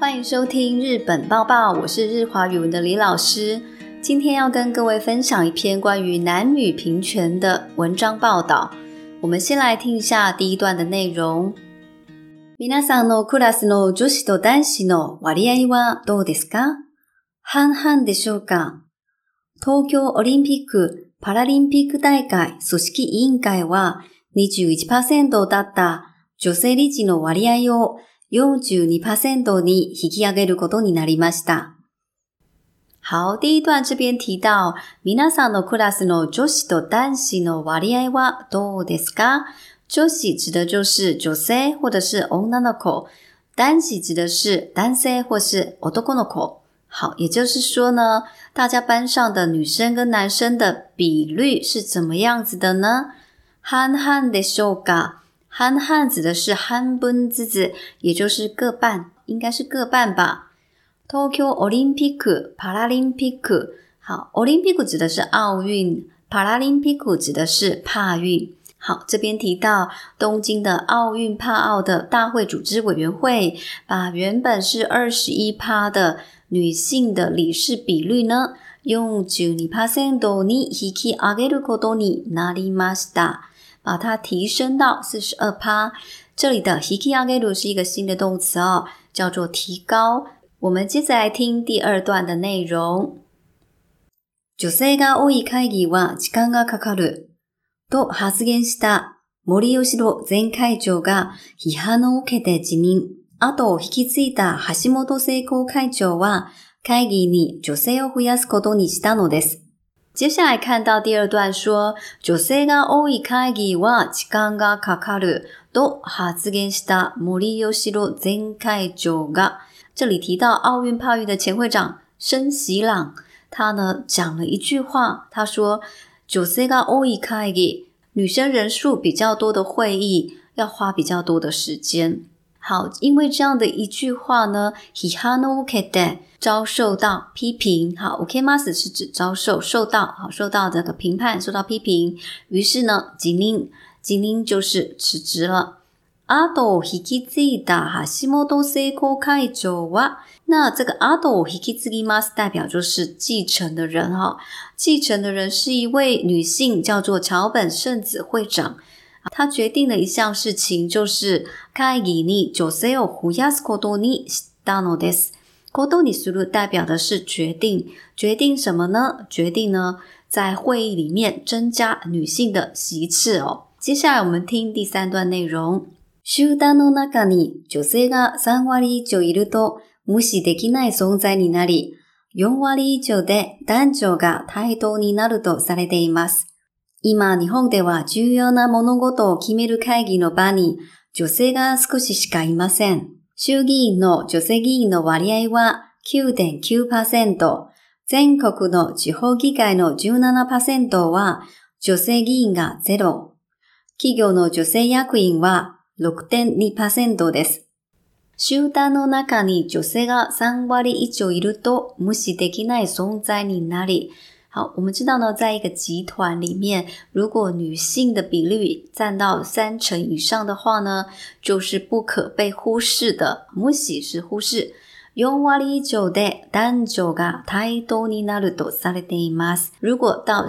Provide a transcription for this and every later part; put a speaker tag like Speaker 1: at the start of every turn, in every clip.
Speaker 1: 欢迎收听《日本报报》，我是日华语文的李老师。今天要跟各位分享一篇关于男女平权的文章报道。我们先来听一下第一段的内容。皆さんの暮らすの主体の男性の割合はどうですか？半半でしょうか？東京オリンピックパラリンピック大会組織委員会は、21%だった女性リーの割合を。42%に引き上げることになりました。好、第一段这边提到、皆さんのクラスの女子と男子の割合はどうですか女子指的就是女性或者是女の子，男子指的是男性或是男の子。好，也就是说呢，大家班上的女生跟男生的比率是怎么样子的呢？はんでしょうか？憨汉指的是憨笨之子，也就是各半，应该是各半吧。Tokyo Olympicu, Paralympicu，好，Olympicu 指的是奥运，Paralympicu 指的是帕运。好，这边提到东京的奥运帕奥的大会组织委员会，把原本是二十一趴的女性的理事比率呢，用九二 percent に引き上げることになりました。把它提升到四十二趴。这里的 h i k i a g e 是一个新的动词哦，叫做提高。我们接着来听第二段的内容。女性が多い会議は時間がかかると発言した森吉郎前会長が批判を受けて辞任。後を引き継いだ橋本聖子会長は会議に女性を増やすことにしたのです。接下来看到第二段说，女性が多い会議は時間がかかる。都ハ自転したモリ有し路展開中が。这里提到奥运派玉的前会长申喜朗，他呢讲了一句话，他说，女性が多い会議，女生人数比较多的会议要花比较多的时间。好，因为这样的一句话呢 h i h a n o oken，遭受到批评。好，okenmas 是指遭受、受到，好，受到这个评判、受到批评。于是呢，吉铃，吉铃就是辞职了。阿斗 hikizida hashimoto 哈西木多世科开九哇，那这个阿斗 hikizimas 代表就是继承的人哈，继承的人是一位女性，叫做桥本圣子会长。他决定的一项事情就是开議に女性を増やすことにしたのです。ことにする代表的是决定，决定什么呢？决定呢，在会议里面增加女性的席次哦。接下来我们听第三段内容。集団の中に女性が三割以上いると無視できない存在になり、四割以上で男女が対等になるとされています。今、日本では重要な物事を決める会議の場に女性が少ししかいません。衆議院の女性議員の割合は9.9%、全国の地方議会の17%は女性議員がゼロ。企業の女性役員は6.2%です。集団の中に女性が3割以上いると無視できない存在になり、好，我们知道呢，在一个集团里面，如果女性的比率占到三成以上的话呢，就是不可被忽视的。むし是忽视。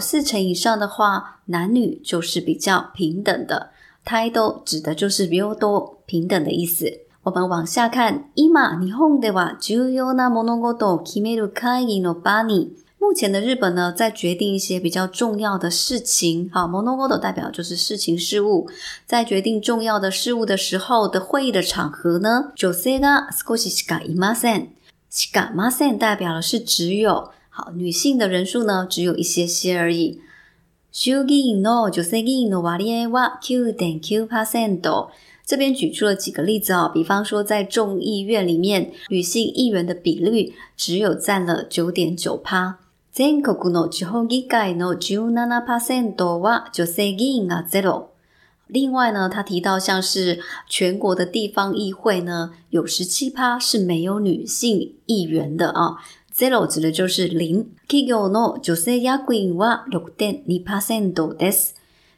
Speaker 1: 四成以上的话，男女就是比较平等的。太多指的就是比较多，平等的意思。我们往下看，今日本では重要な物事を決める会議の場に。目前的日本呢，在决定一些比较重要的事情。好，mono godo 代表就是事情事物，在决定重要的事物的时候的会议的场合呢，josega scosiga i m a s s c o s s 代表的是只有好女性的人数呢，只有一些些而已。shugi no o s e g i no a r i w a q 点 q p e e n o 这边举出了几个例子啊，比方说在众议院里面，女性议员的比率只有占了九点九趴。全国の地方議会の17%は女性がゼロ。另外呢，他提到像是全国的地方议会呢，有十七是没有女性议员的啊。Zero 指的就是零。企業の九三八零六点二パーセントです。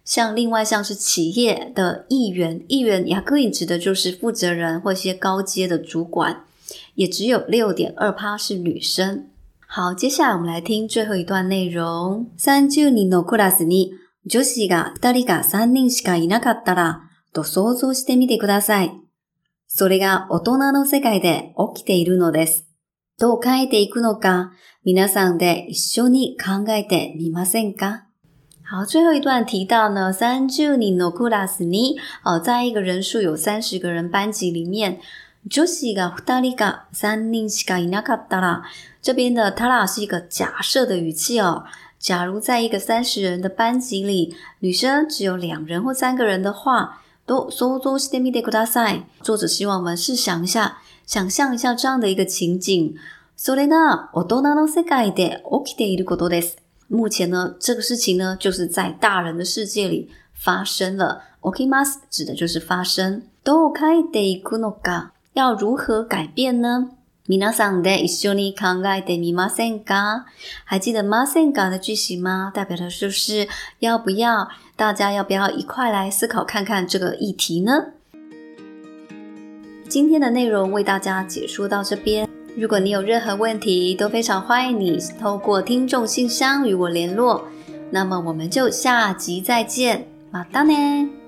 Speaker 1: 像另外像是企业的议员，议员ヤクイ指的就是负责人或一些高阶的主管，也只有六点二趴是女生。好，接下来我们来听最後一段内容。30人のクラスに女子が2人か3人しかいなかったらと想像してみてください。それが大人の世界で起きているのです。どう変えていくのか、皆さんで一緒に考えてみませんか好，最后一段提到呢，三十人のクラスに，呃，在一个人数有三十个人班级里面，就是一个、哪里个、三零西个、一那个、塔拉。这边的塔拉是一个假设的语气哦。假如在一个三十人的班级里，女生只有两人或三个人的话，都说做西的米的古塔塞。作者希望我们试想一下，想象一下这样的一个情景。所以呢，我都拿到西个一点，OK 的伊的古多的。目前呢，这个事情呢，就是在大人的世界里发生了。OK，mas 指的就是发生。都 OK 的伊古诺嘎。要如何改变呢？皆さんんで一緒に考えてみませか？还记得ませんか的句型吗？代表的就是要不要？大家要不要一块来思考看看这个议题呢？今天的内容为大家解说到这边。如果你有任何问题，都非常欢迎你透过听众信箱与我联络。那么我们就下集再见，马当呢？